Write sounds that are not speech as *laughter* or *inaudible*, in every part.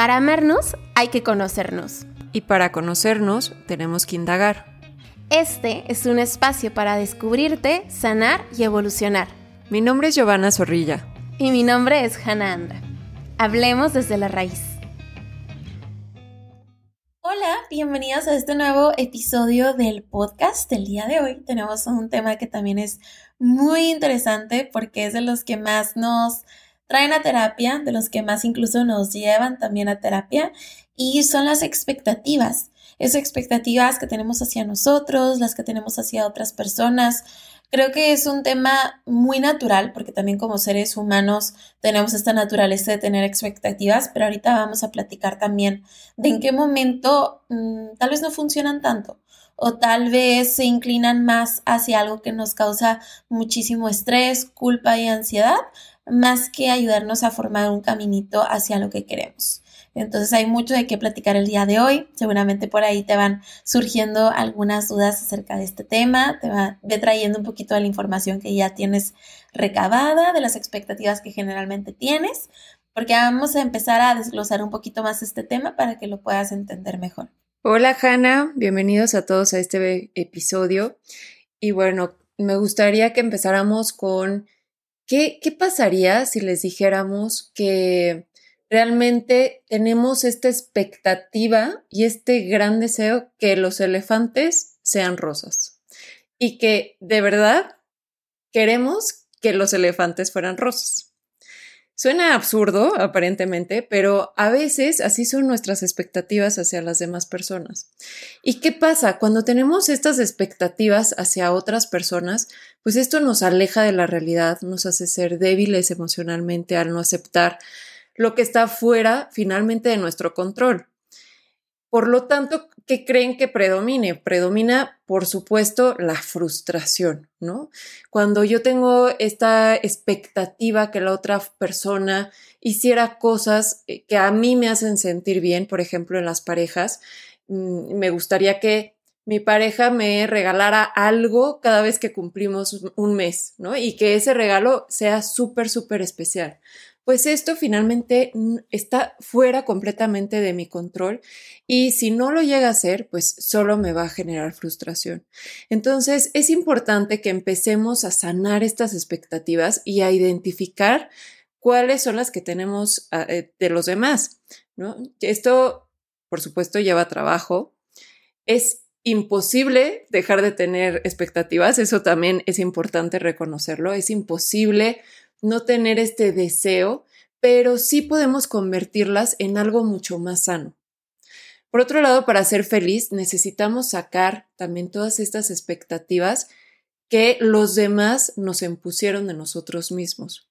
Para amarnos hay que conocernos. Y para conocernos tenemos que indagar. Este es un espacio para descubrirte, sanar y evolucionar. Mi nombre es Giovanna Zorrilla. Y mi nombre es Hannah Andra. Hablemos desde la raíz. Hola, bienvenidos a este nuevo episodio del podcast del día de hoy. Tenemos un tema que también es muy interesante porque es de los que más nos traen a terapia, de los que más incluso nos llevan también a terapia, y son las expectativas. Esas expectativas que tenemos hacia nosotros, las que tenemos hacia otras personas, Creo que es un tema muy natural porque también como seres humanos tenemos esta naturaleza de tener expectativas, pero ahorita vamos a platicar también de en qué momento mm, tal vez no funcionan tanto o tal vez se inclinan más hacia algo que nos causa muchísimo estrés, culpa y ansiedad, más que ayudarnos a formar un caminito hacia lo que queremos. Entonces hay mucho de qué platicar el día de hoy. Seguramente por ahí te van surgiendo algunas dudas acerca de este tema. Te va trayendo un poquito de la información que ya tienes recabada, de las expectativas que generalmente tienes, porque vamos a empezar a desglosar un poquito más este tema para que lo puedas entender mejor. Hola Hanna, bienvenidos a todos a este episodio. Y bueno, me gustaría que empezáramos con qué, pasaría si les dijéramos que realmente tenemos esta expectativa y este gran deseo que los elefantes sean rosas y que de verdad queremos que los elefantes fueran rosas. Suena absurdo, aparentemente, pero a veces así son nuestras expectativas hacia las demás personas. ¿Y qué pasa? Cuando tenemos estas expectativas hacia otras personas, pues esto nos aleja de la realidad, nos hace ser débiles emocionalmente al no aceptar lo que está fuera finalmente de nuestro control. Por lo tanto, ¿qué creen que predomine? Predomina, por supuesto, la frustración, ¿no? Cuando yo tengo esta expectativa que la otra persona hiciera cosas eh, que a mí me hacen sentir bien, por ejemplo, en las parejas, mm, me gustaría que mi pareja me regalara algo cada vez que cumplimos un mes, ¿no? Y que ese regalo sea súper, súper especial pues esto finalmente está fuera completamente de mi control y si no lo llega a hacer, pues solo me va a generar frustración. Entonces es importante que empecemos a sanar estas expectativas y a identificar cuáles son las que tenemos ah, eh, de los demás, ¿no? Esto, por supuesto, lleva trabajo. Es imposible dejar de tener expectativas, eso también es importante reconocerlo, es imposible no tener este deseo, pero sí podemos convertirlas en algo mucho más sano. Por otro lado, para ser feliz necesitamos sacar también todas estas expectativas que los demás nos impusieron de nosotros mismos.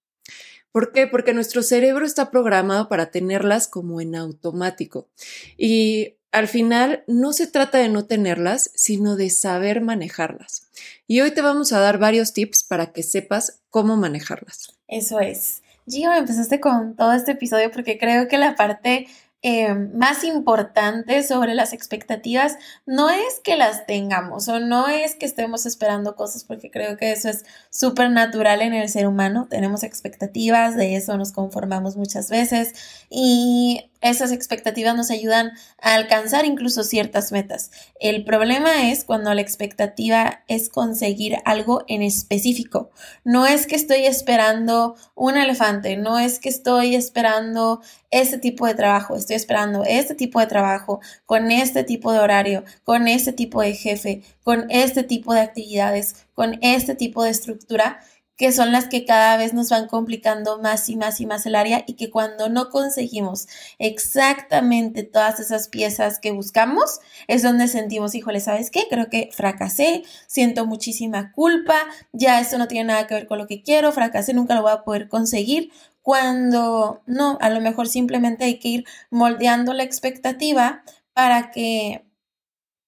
¿Por qué? Porque nuestro cerebro está programado para tenerlas como en automático. Y al final no se trata de no tenerlas, sino de saber manejarlas. Y hoy te vamos a dar varios tips para que sepas cómo manejarlas. Eso es. Gio, empezaste con todo este episodio porque creo que la parte eh, más importante sobre las expectativas no es que las tengamos o no es que estemos esperando cosas porque creo que eso es súper natural en el ser humano. Tenemos expectativas, de eso nos conformamos muchas veces y esas expectativas nos ayudan a alcanzar incluso ciertas metas. El problema es cuando la expectativa es conseguir algo en específico. No es que estoy esperando un elefante, no es que estoy esperando este tipo de trabajo, estoy esperando este tipo de trabajo con este tipo de horario, con este tipo de jefe, con este tipo de actividades, con este tipo de estructura que son las que cada vez nos van complicando más y más y más el área y que cuando no conseguimos exactamente todas esas piezas que buscamos, es donde sentimos, híjole, ¿sabes qué? Creo que fracasé, siento muchísima culpa, ya esto no tiene nada que ver con lo que quiero, fracasé, nunca lo voy a poder conseguir, cuando no, a lo mejor simplemente hay que ir moldeando la expectativa para que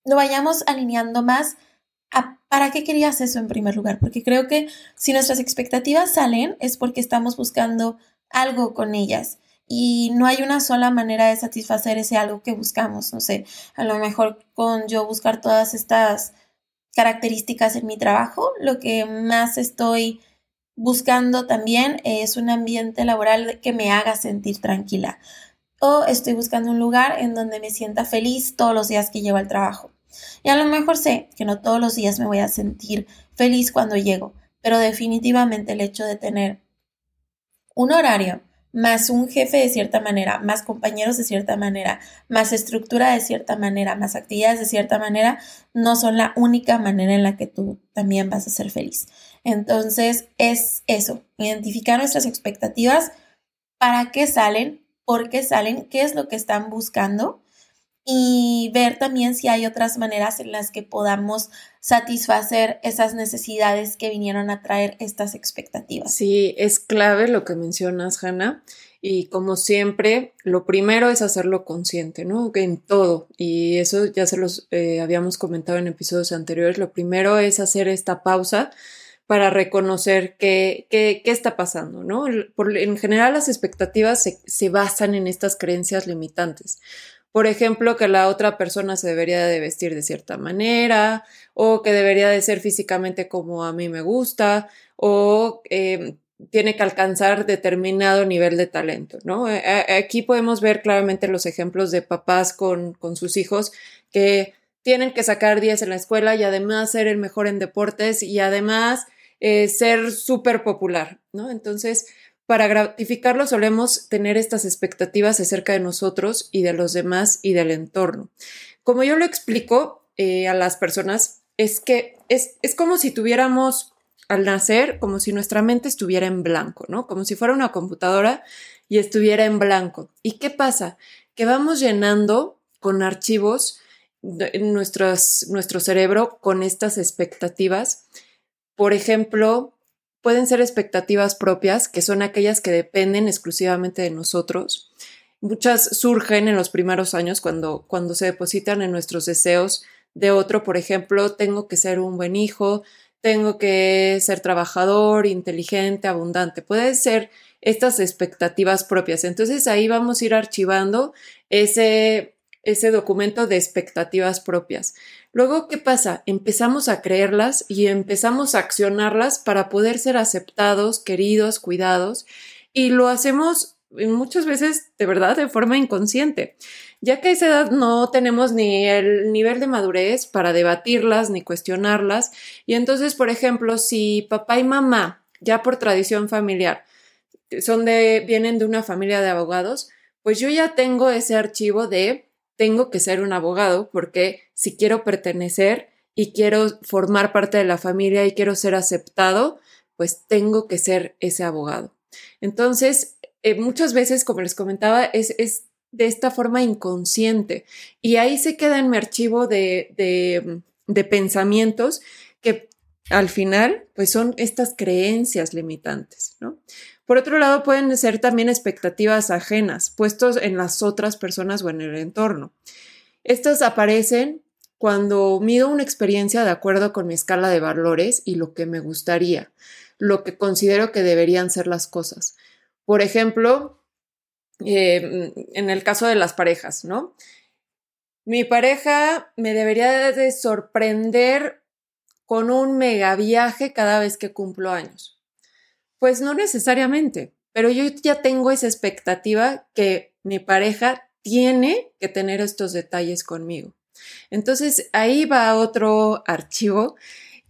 lo vayamos alineando más ¿para qué querías eso en primer lugar? Porque creo que si nuestras expectativas salen es porque estamos buscando algo con ellas y no hay una sola manera de satisfacer ese algo que buscamos. No sé, a lo mejor con yo buscar todas estas características en mi trabajo, lo que más estoy buscando también es un ambiente laboral que me haga sentir tranquila o estoy buscando un lugar en donde me sienta feliz todos los días que llevo al trabajo. Y a lo mejor sé que no todos los días me voy a sentir feliz cuando llego, pero definitivamente el hecho de tener un horario más un jefe de cierta manera, más compañeros de cierta manera, más estructura de cierta manera, más actividades de cierta manera, no son la única manera en la que tú también vas a ser feliz. Entonces es eso, identificar nuestras expectativas, para qué salen, por qué salen, qué es lo que están buscando y ver también si hay otras maneras en las que podamos satisfacer esas necesidades que vinieron a traer estas expectativas. Sí, es clave lo que mencionas, Hanna. Y como siempre, lo primero es hacerlo consciente, ¿no? En todo. Y eso ya se los eh, habíamos comentado en episodios anteriores. Lo primero es hacer esta pausa para reconocer qué, qué, qué está pasando, ¿no? Por, en general, las expectativas se, se basan en estas creencias limitantes. Por ejemplo, que la otra persona se debería de vestir de cierta manera, o que debería de ser físicamente como a mí me gusta, o eh, tiene que alcanzar determinado nivel de talento, ¿no? Aquí podemos ver claramente los ejemplos de papás con, con sus hijos que tienen que sacar 10 en la escuela y además ser el mejor en deportes y además eh, ser súper popular, ¿no? Entonces, para gratificarlo solemos tener estas expectativas acerca de nosotros y de los demás y del entorno. Como yo lo explico eh, a las personas, es que es, es como si tuviéramos al nacer, como si nuestra mente estuviera en blanco, ¿no? Como si fuera una computadora y estuviera en blanco. ¿Y qué pasa? Que vamos llenando con archivos en nuestro cerebro con estas expectativas. Por ejemplo, pueden ser expectativas propias, que son aquellas que dependen exclusivamente de nosotros. Muchas surgen en los primeros años cuando, cuando se depositan en nuestros deseos de otro, por ejemplo, tengo que ser un buen hijo, tengo que ser trabajador, inteligente, abundante. Pueden ser estas expectativas propias. Entonces ahí vamos a ir archivando ese, ese documento de expectativas propias. Luego, ¿qué pasa? Empezamos a creerlas y empezamos a accionarlas para poder ser aceptados, queridos, cuidados, y lo hacemos muchas veces de verdad de forma inconsciente, ya que a esa edad no tenemos ni el nivel de madurez para debatirlas ni cuestionarlas. Y entonces, por ejemplo, si papá y mamá, ya por tradición familiar, son de, vienen de una familia de abogados, pues yo ya tengo ese archivo de tengo que ser un abogado porque si quiero pertenecer y quiero formar parte de la familia y quiero ser aceptado, pues tengo que ser ese abogado. Entonces, eh, muchas veces, como les comentaba, es, es, de esta forma inconsciente y ahí se queda en mi archivo de, de, de pensamientos que al final, pues son estas creencias limitantes, ¿no? Por otro lado, pueden ser también expectativas ajenas, puestos en las otras personas o en el entorno. Estas aparecen cuando mido una experiencia de acuerdo con mi escala de valores y lo que me gustaría, lo que considero que deberían ser las cosas. Por ejemplo, em, en el caso de las parejas, ¿no? Mi pareja me debería de sorprender con un mega viaje cada vez que cumplo años. Pues no necesariamente, pero yo ya tengo esa expectativa que mi pareja tiene que tener estos detalles conmigo. Entonces ahí va otro archivo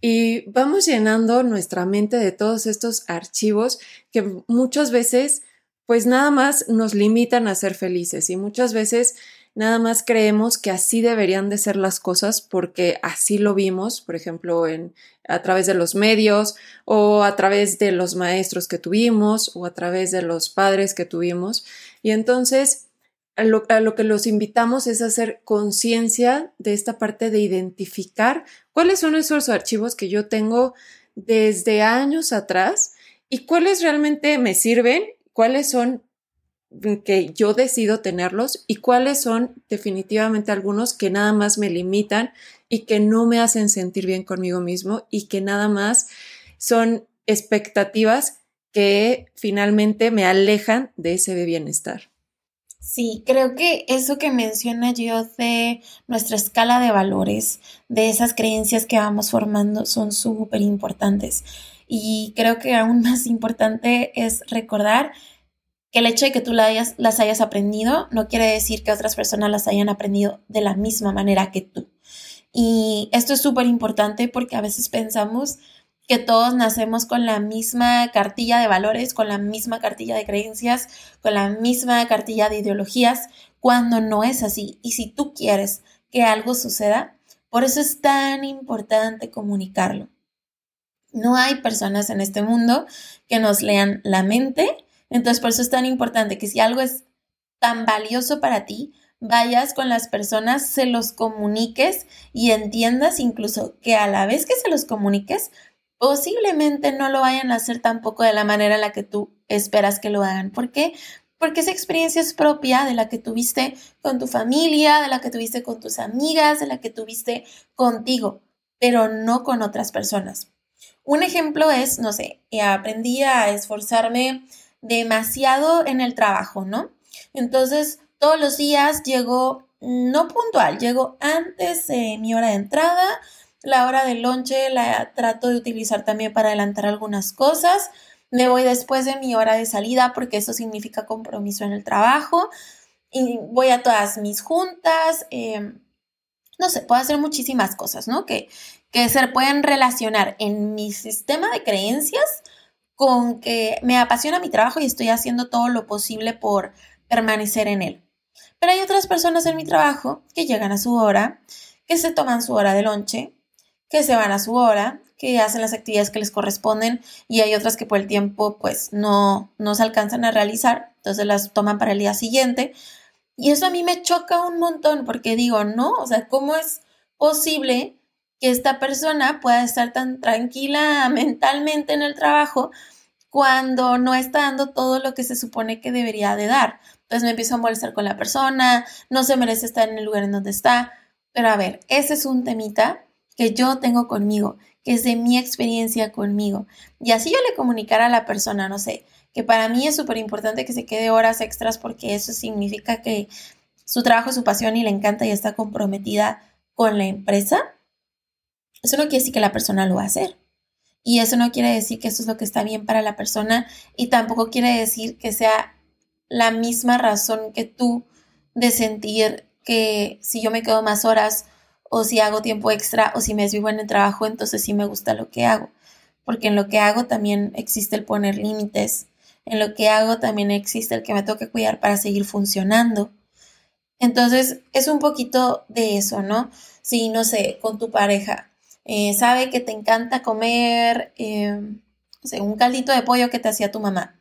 y vamos llenando nuestra mente de todos estos archivos que muchas veces pues nada más nos limitan a ser felices y muchas veces nada más creemos que así deberían de ser las cosas porque así lo vimos, por ejemplo, en, a través de los medios o a través de los maestros que tuvimos o a través de los padres que tuvimos. Y entonces a lo, a lo que los invitamos es hacer conciencia de esta parte de identificar cuáles son esos archivos que yo tengo desde años atrás y cuáles realmente me sirven, cuáles son que yo decido tenerlos y cuáles son definitivamente algunos que nada más me limitan y que no me hacen sentir bien conmigo mismo y que nada más son expectativas que finalmente me alejan de ese bienestar. Sí, creo que eso que menciona yo de nuestra escala de valores, de esas creencias que vamos formando, son súper importantes. Y creo que aún más importante es recordar que el hecho de que tú las hayas aprendido no quiere decir que otras personas las hayan aprendido de la misma manera que tú. Y esto es súper importante porque a veces pensamos que todos nacemos con la misma cartilla de valores, con la misma cartilla de creencias, con la misma cartilla de ideologías, cuando no es así. Y si tú quieres que algo suceda, por eso es tan importante comunicarlo. No hay personas en este mundo que nos lean la mente entonces, por eso es tan importante que si algo es tan valioso para ti, vayas con las personas, se los comuniques y entiendas incluso que a la vez que se los comuniques, posiblemente no lo vayan a hacer tampoco de la manera en la que tú esperas que lo hagan. ¿Por qué? Porque esa experiencia es propia de la que tuviste con tu familia, de la que tuviste con tus amigas, de la que tuviste contigo, pero no con otras personas. Un ejemplo es, no sé, aprendí a esforzarme demasiado en el trabajo, ¿no? Entonces, todos los días llego, no puntual, llego antes de mi hora de entrada, la hora de lonche la trato de utilizar también para adelantar algunas cosas, me voy después de mi hora de salida porque eso significa compromiso en el trabajo y voy a todas mis juntas, em, no sé, puedo hacer muchísimas cosas, ¿no? Que, que se pueden relacionar en mi sistema de creencias con que me apasiona mi trabajo y estoy haciendo todo lo posible por permanecer en él. Pero hay otras personas en mi trabajo que llegan a su hora, que se toman su hora de lonche, que se van a su hora, que hacen las actividades que les corresponden y hay otras que por el tiempo pues no, no se alcanzan a realizar, entonces las toman para el día siguiente. Y eso a mí me choca un montón porque digo, no, o sea, ¿cómo es posible que esta persona pueda estar tan tranquila *laughs* mentalmente en el trabajo cuando no está dando todo lo que se supone que debería de dar. Entonces me empiezo a molestar con la persona, no se merece estar en el lugar en donde está. Pero a ver, ese es un temita que yo tengo conmigo, que es de mi experiencia conmigo. Y así yo le comunicara a la persona, no sé, que para mí es súper importante que se quede horas extras porque eso significa que su trabajo es su pasión y le encanta y está comprometida con la empresa. Eso no quiere decir que la persona lo va a hacer. Y eso no quiere decir que eso es lo que está bien para la persona y tampoco quiere decir que sea la misma razón que tú de sentir que si yo me quedo más horas o si hago tiempo extra o si me desvivo en el trabajo, entonces sí me gusta lo que hago. Porque en lo que hago también existe el poner límites. En lo que hago también existe el que me toque cuidar para seguir funcionando. Entonces es un poquito de eso, ¿no? Si, no sé, con tu pareja eh, sabe que te encanta comer eh, un caldito de pollo que te hacía tu mamá.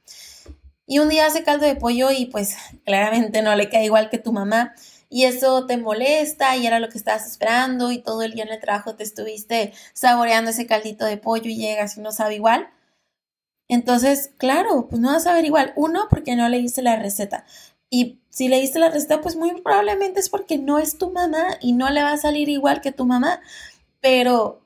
Y un día hace caldo de pollo y pues *laughs* claramente no le cae igual que tu mamá. Y eso te molesta y era lo que estabas esperando y todo el día en el trabajo te estuviste saboreando ese caldito de pollo y llegas y no sabe igual. Entonces, claro, pues no vas a saber igual. Uno, porque no leíste la receta. Y si leíste la receta, pues muy probablemente es porque no es tu mamá y no le va a salir igual que tu mamá pero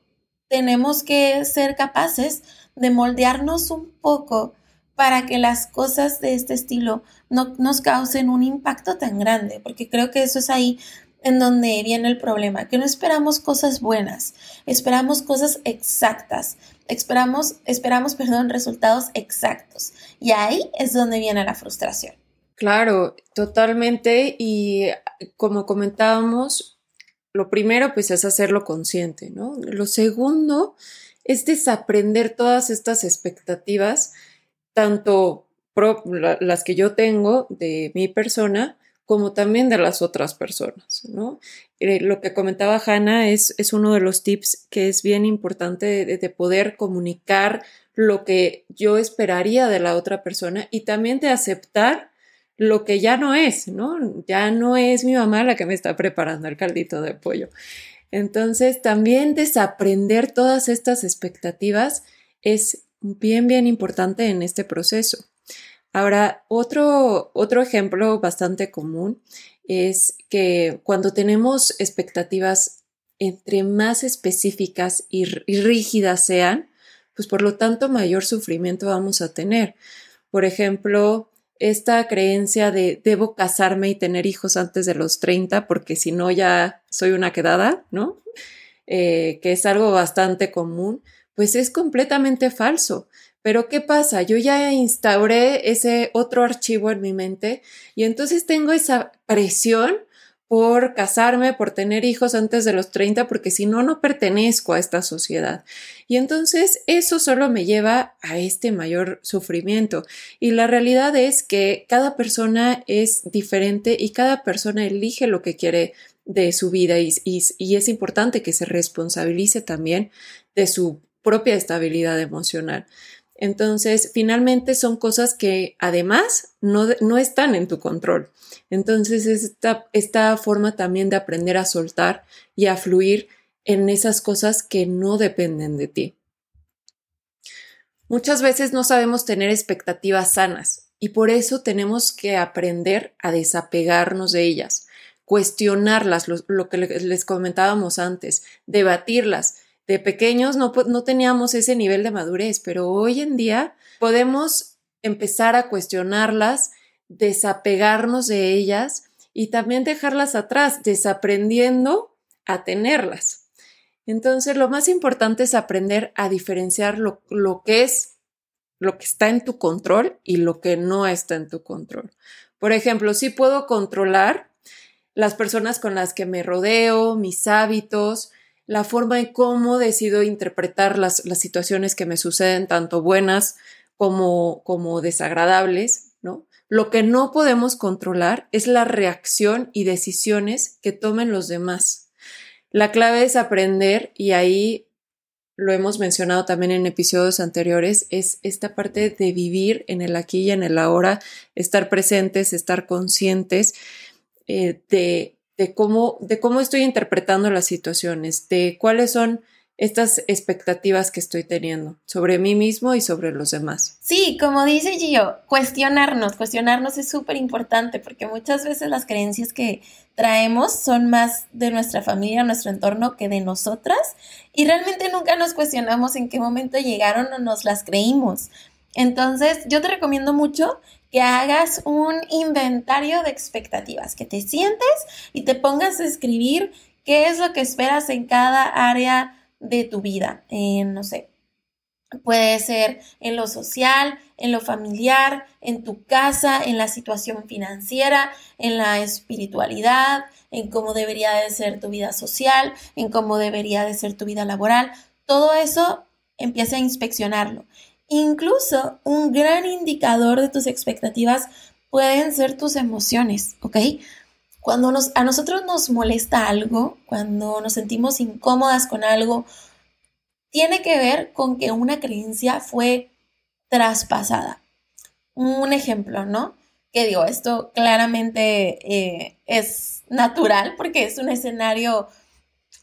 tenemos que ser capaces de moldearnos un poco para que las cosas de este estilo no nos causen un impacto tan grande, porque creo que eso es ahí en donde viene el problema, que no esperamos cosas buenas, esperamos cosas exactas, esperamos, esperamos, perdón, resultados exactos. Y ahí es donde viene la frustración. Claro, totalmente. Y como comentábamos, lo primero, pues, es hacerlo consciente, ¿no? Lo segundo es desaprender todas estas expectativas, tanto las que yo tengo de mi persona, como también de las otras personas, ¿no? Eh, lo que comentaba Hanna es, es, uno de los tips que es bien importante de, poder comunicar lo que yo esperaría de la otra persona y también de aceptar lo que ya no es, ¿no? Ya no es mi mamá la que me está preparando el caldito de pollo. Entonces, también desaprender todas estas expectativas es bien, bien importante en este proceso. Ahora, otro, otro ejemplo bastante común es que cuando tenemos expectativas entre más específicas y, y rígidas sean, pues por lo tanto mayor sufrimiento vamos a tener. Por ejemplo, esta creencia de debo casarme y tener hijos antes de los 30 porque si no ya soy una quedada, ¿no? Eh, que es algo bastante común, pues es completamente falso. Pero ¿qué pasa? Yo ya instauré ese otro archivo en mi mente y entonces tengo esa presión por casarme, por tener hijos antes de los 30, porque si no, no pertenezco a esta sociedad. Y entonces eso solo me lleva a este mayor sufrimiento. Y la realidad es que cada persona es diferente y cada persona elige lo que quiere de su vida y, y es importante que se responsabilice también de su propia estabilidad emocional. Entonces, finalmente son cosas que además no, no están en tu control. Entonces, esta, esta forma también de aprender a soltar y a fluir en esas cosas que no dependen de ti. Muchas veces no sabemos tener expectativas sanas y por eso tenemos que aprender a desapegarnos de ellas, cuestionarlas, lo, que les comentábamos antes, debatirlas. De pequeños no, no teníamos ese nivel de madurez, pero hoy en día podemos empezar a cuestionarlas desapegarnos de ellas y también dejarlas atrás, desaprendiendo a tenerlas. Entonces, lo más importante es aprender a diferenciar lo, que es, lo que está en tu control y lo que no está en tu control. Por ejemplo, si puedo controlar las personas con las que me rodeo, mis hábitos, la forma en cómo decido interpretar las, las situaciones que me suceden, tanto buenas como, como desagradables, ¿no? Lo que no podemos controlar es la reacción y decisiones que tomen los demás. La clave es aprender, y ahí lo hemos mencionado también en episodios anteriores, es esta parte de vivir en el aquí y en el ahora, estar presentes, estar conscientes eh, de, de, cómo, de cómo estoy interpretando las situaciones, de cuáles son estas expectativas que estoy teniendo sobre mí mismo y sobre los demás. Sí, como dice Gio, cuestionarnos, cuestionarnos es súper importante porque muchas veces las creencias que traemos son más de nuestra familia, nuestro entorno que de nosotras y realmente nunca nos cuestionamos en qué momento llegaron o nos las creímos. Entonces, yo te recomiendo mucho que hagas un inventario de expectativas, que te sientes y te pongas a escribir qué es lo que esperas en cada área de tu vida, en, no sé, puede ser en lo social, en lo familiar, en tu casa, en la situación financiera, en la espiritualidad, en cómo debería de ser tu vida social, en cómo debería de ser tu vida laboral. Todo eso empieza a inspeccionarlo. Incluso un gran indicador de tus expectativas pueden ser tus emociones, ¿ok? Cuando nos, a nosotros nos molesta algo, cuando nos sentimos incómodas con algo, tiene que ver con que una creencia fue traspasada. Un ejemplo, ¿no? Que digo, esto claramente eh, es natural porque es un escenario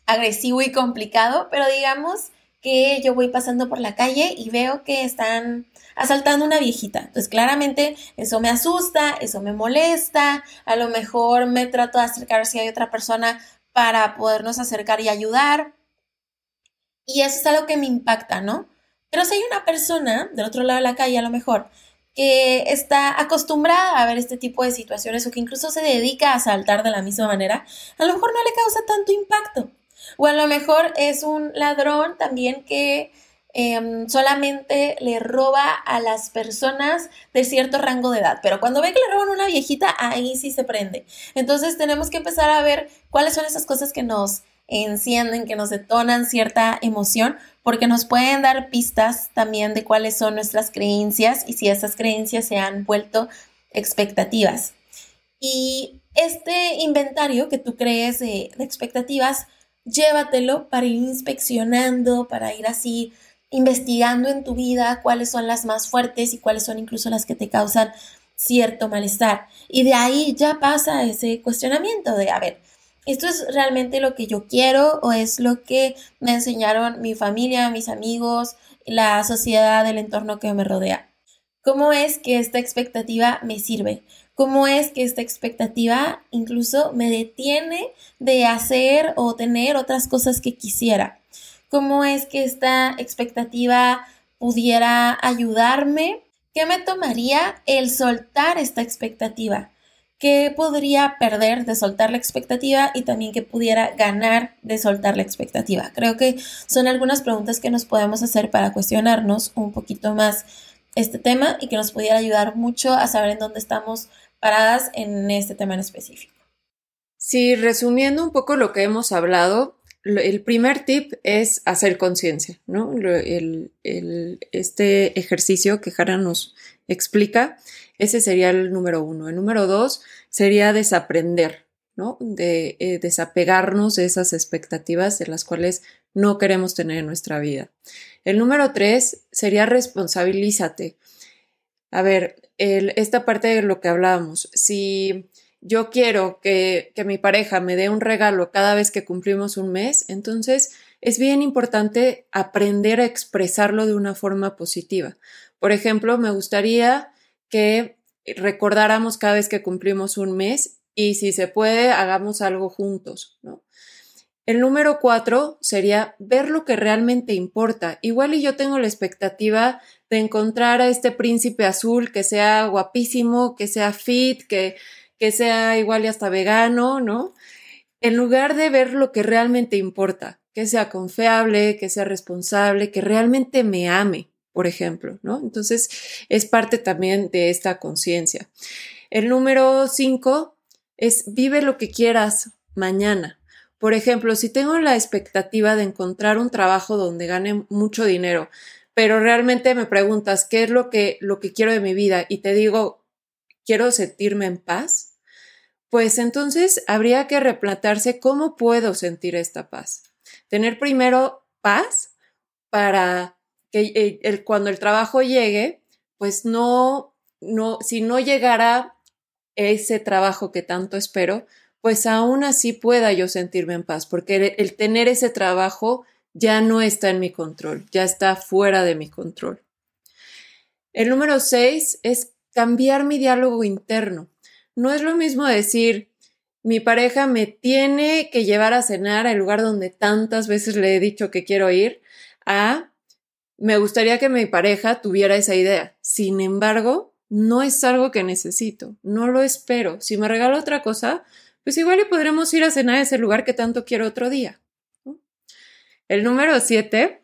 agresivo y complicado, pero digamos que yo voy pasando por la calle y veo que están asaltando una viejita. Entonces, claramente eso me asusta, eso me molesta, a lo mejor me trato de acercar si hay otra persona para podernos acercar y ayudar. Y eso es algo que me impacta, ¿no? Pero si hay una persona del otro lado de la calle, a lo mejor, que está acostumbrada a ver este tipo de situaciones o que incluso se dedica a asaltar de la misma manera, a lo mejor no le causa tanto impacto. O a lo mejor es un ladrón también que Em, solamente le roba a las personas de cierto rango de edad. Pero cuando ve que le roban a una viejita, ahí sí se prende. Entonces tenemos que empezar a ver cuáles son esas cosas que nos encienden, que nos detonan cierta emoción, porque nos pueden dar pistas también de cuáles son nuestras creencias y si esas creencias se han vuelto expectativas. Y este inventario que tú crees de expectativas, llévatelo para ir inspeccionando, para ir así investigando en tu vida cuáles son las más fuertes y cuáles son incluso las que te causan cierto malestar. Y de ahí ya pasa ese cuestionamiento de, a ver, ¿esto es realmente lo que yo quiero o es lo que me enseñaron mi familia, mis amigos, la sociedad, el entorno que me rodea? ¿Cómo es que esta expectativa me sirve? ¿Cómo es que esta expectativa incluso me detiene de hacer o tener otras cosas que quisiera? cómo es que esta expectativa pudiera ayudarme, qué me tomaría el soltar esta expectativa, qué podría perder de soltar la expectativa y también qué pudiera ganar de soltar la expectativa. Creo que son algunas preguntas que nos podemos hacer para cuestionarnos un poquito más este tema y que nos pudiera ayudar mucho a saber en dónde estamos paradas en este tema en específico. Sí, resumiendo un poco lo que hemos hablado, el primer tip es hacer conciencia, ¿no? este ejercicio que Jara nos explica, ese sería el número uno. El número dos sería desaprender, ¿no? De eh, desapegarnos de esas expectativas de las cuales no queremos tener en nuestra vida. El número tres sería responsabilízate. A ver, esta parte de lo que hablábamos, si yo quiero que, que mi pareja me dé un regalo cada vez que cumplimos un mes, entonces es bien importante aprender a expresarlo de una forma positiva. Por ejemplo, me gustaría que recordáramos cada vez que cumplimos un mes y si se puede, hagamos algo juntos, ¿no? El número cuatro sería ver lo que realmente importa. Igual y yo tengo la expectativa de encontrar a este príncipe azul que sea guapísimo, que sea fit, que que sea igual y hasta vegano, ¿no? En lugar de ver lo que realmente importa, que sea confiable, que sea responsable, que realmente me ame, por ejemplo, ¿no? Entonces, es parte también de esta conciencia. El número cinco es vive lo que quieras mañana. Por ejemplo, si tengo la expectativa de encontrar un trabajo donde gane mucho dinero, pero realmente me preguntas qué es lo que, lo que quiero de mi vida y te digo, quiero sentirme en paz, pues entonces habría que replantarse cómo puedo sentir esta paz. Tener primero paz para que eh, cuando el trabajo llegue, pues no, no, si no llegara ese trabajo que tanto espero, pues aún así pueda yo sentirme en paz, porque el, tener ese trabajo ya no está en mi control, ya está fuera de mi control. El número seis es cambiar mi diálogo interno. No es lo mismo decir, mi pareja me tiene que llevar a cenar al lugar donde tantas veces le he dicho que quiero ir, a me gustaría que mi pareja tuviera esa idea. Sin embargo, no es algo que necesito, no lo espero. Si me regala otra cosa, pues igual y podremos ir a cenar a ese lugar que tanto quiero otro día. El número siete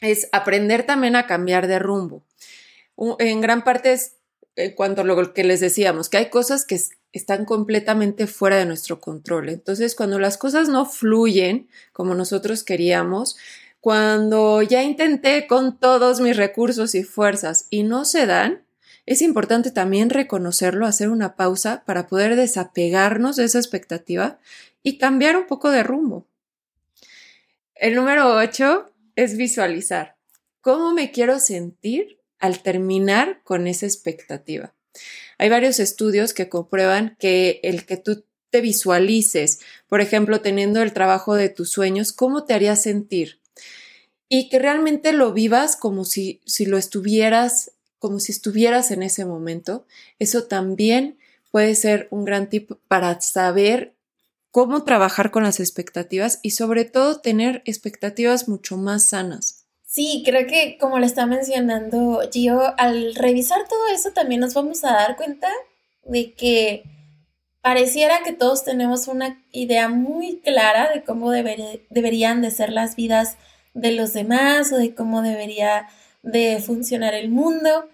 es aprender también a cambiar de rumbo. En gran parte es en cuanto a lo que les decíamos, que hay cosas que están completamente fuera de nuestro control. Entonces, cuando las cosas no fluyen como nosotros queríamos, cuando ya intenté con todos mis recursos y fuerzas y no se dan, es importante también reconocerlo, hacer una pausa para poder desapegarnos de esa expectativa y cambiar un poco de rumbo. El número 8 es visualizar. ¿Cómo me quiero sentir al terminar con esa expectativa. Hay varios estudios que comprueban que el que tú te visualices, por ejemplo, teniendo el trabajo de tus sueños, ¿cómo te haría sentir? Y que realmente lo vivas como si, si lo estuvieras, como si estuvieras en ese momento. Eso también puede ser un gran tip para saber cómo trabajar con las expectativas y sobre todo tener expectativas mucho más sanas. Sí, creo que como lo está mencionando Gio, al revisar todo eso también nos vamos a dar cuenta de que pareciera que todos tenemos una idea muy clara de cómo deberían de ser las vidas de los demás o de cómo debería de funcionar el mundo,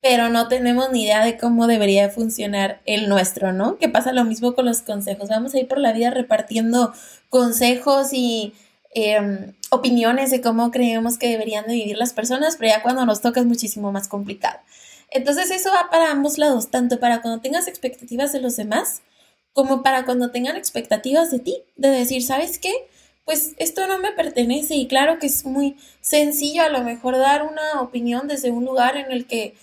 pero no tenemos ni idea de cómo debería funcionar el nuestro, ¿no? Que pasa lo mismo con los consejos. Vamos a ir por la vida repartiendo consejos y Em, opiniones de cómo creemos que deberían de vivir las personas, pero ya cuando nos toca es muchísimo más complicado. Entonces eso va para ambos lados, tanto para cuando tengas expectativas de los demás, como para cuando tengan expectativas de ti, de decir, ¿sabes qué? Pues esto no me pertenece y claro que es muy sencillo a lo mejor dar una opinión desde un lugar en el que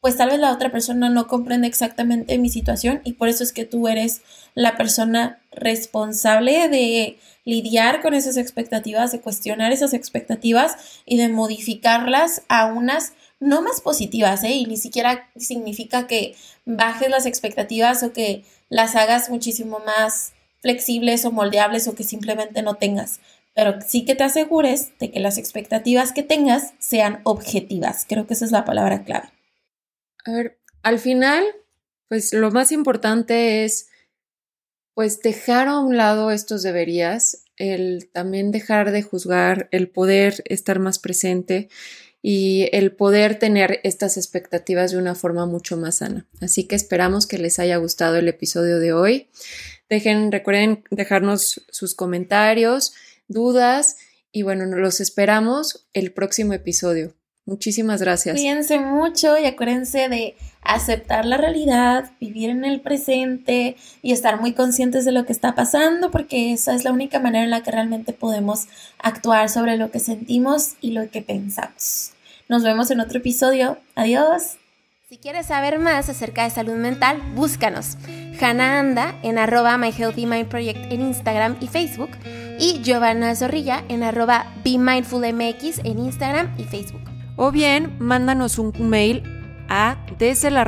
pues tal vez la otra persona no comprende exactamente mi situación y por eso es que tú eres la persona responsable de lidiar con esas expectativas, de cuestionar esas expectativas y de modificarlas a unas no más positivas, ¿eh? Y ni siquiera significa que bajes las expectativas o que las hagas muchísimo más flexibles o moldeables o que simplemente no tengas, pero sí que te asegures de que las expectativas que tengas sean objetivas. Creo que esa es la palabra clave. A ver, al final pues lo más importante es pues dejar a un lado estos deberías, el también dejar de juzgar, el poder estar más presente y el poder tener estas expectativas de una forma mucho más sana. Así que esperamos que les haya gustado el episodio de hoy. Dejen, recuerden dejarnos sus comentarios, dudas y bueno, los esperamos el próximo episodio. Muchísimas gracias. Cuídense mucho y acuérdense de aceptar la realidad, vivir en el presente y estar muy conscientes de lo que está pasando, porque esa es la única manera en la que realmente podemos actuar sobre lo que sentimos y lo que pensamos. Nos vemos en otro episodio. Adiós. Si quieres saber más acerca de salud mental, búscanos. Hannah Anda en arroba My Healthy Mind Project en Instagram y Facebook y Giovanna Zorrilla en arroba Be Mindful MX en Instagram y Facebook. O bien, mándanos un mail a desde la